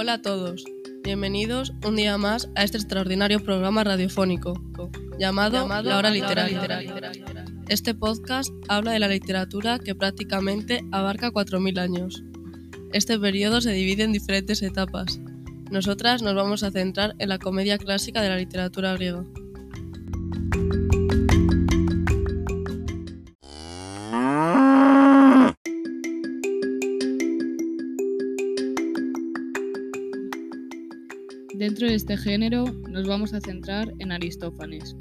Hola a todos, bienvenidos un día más a este extraordinario programa radiofónico llamado, La Hora Literaria. Este podcast habla de la literatura que prácticamente abarca 4.000 años. Este periodo se divide en diferentes etapas. Nosotras nos vamos a centrar en la comedia clásica de la literatura griega. Dentro de este género nos vamos a centrar en Aristófanes.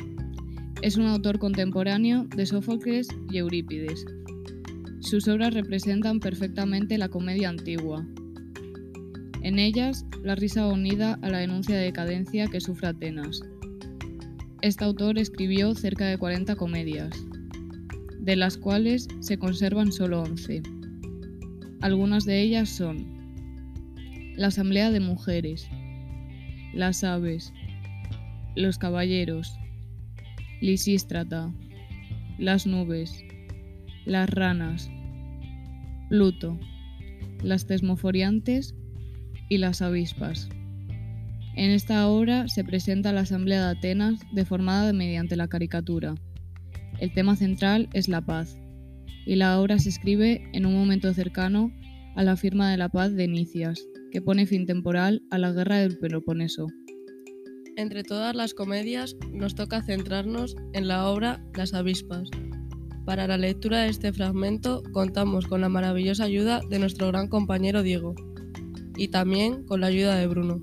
Es un autor contemporáneo de Sófocles y Eurípides. Sus obras representan perfectamente la comedia antigua. En ellas, la risa unida a la denuncia de decadencia que sufre Atenas. Este autor escribió cerca de 40 comedias, de las cuales se conservan solo 11. Algunas de ellas son La Asamblea de Mujeres, Las Aves, Los Caballeros, Lisístrata, Las Nubes, Las Ranas, Pluto, Las Tesmoforiantes y Las Avispas. En esta obra se presenta la Asamblea de Atenas deformada mediante la caricatura. El tema central es la paz, y la obra se escribe en un momento cercano a la firma de la paz de Nicias, que pone fin temporal a la guerra del Peloponeso. Entre todas las comedias nos toca centrarnos en la obra Las avispas. Para la lectura de este fragmento contamos con la maravillosa ayuda de nuestro gran compañero Diego y también con la ayuda de Bruno.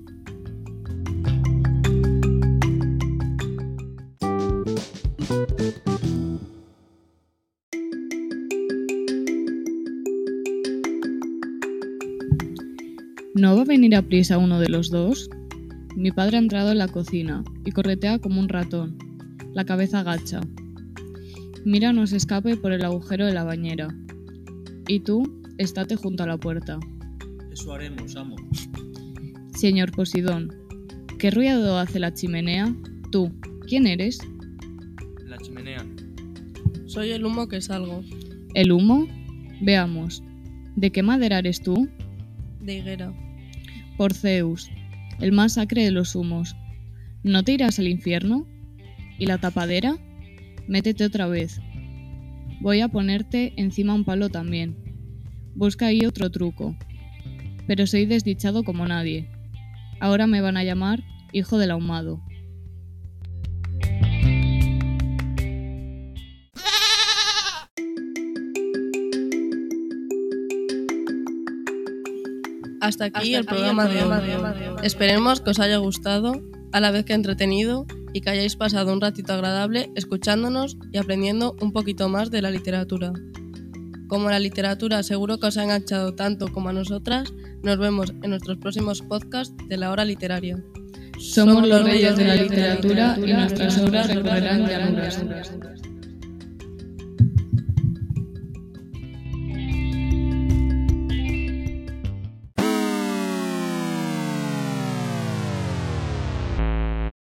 ¿No va a venir a prisa uno de los dos? Mi padre ha entrado en la cocina y corretea como un ratón, la cabeza agacha. Mira no se escape por el agujero de la bañera. Y tú, estate junto a la puerta. Eso haremos, amo. Señor Posidón, ¿qué ruido hace la chimenea? Tú, ¿quién eres? La chimenea. Soy el humo que salgo, ¿El humo? Veamos. ¿De qué madera eres tú? de higuera. Por Zeus, el más sacre de los humos. ¿No te irás al infierno? ¿Y la tapadera? Métete otra vez. Voy a ponerte encima un palo también. Busca ahí otro truco. Pero soy desdichado como nadie. Ahora me van a llamar hijo del ahumado. Hasta aquí el programa de hoy. Esperemos que os haya gustado, a la vez que entretenido y que hayáis pasado un ratito agradable escuchándonos y aprendiendo un poquito más de la literatura. Como la literatura seguro que os ha enganchado tanto como a nosotras, nos vemos en nuestros próximos podcasts de la hora literaria. Somos los reyes de la literatura y nuestras obras recorrerán llanuras.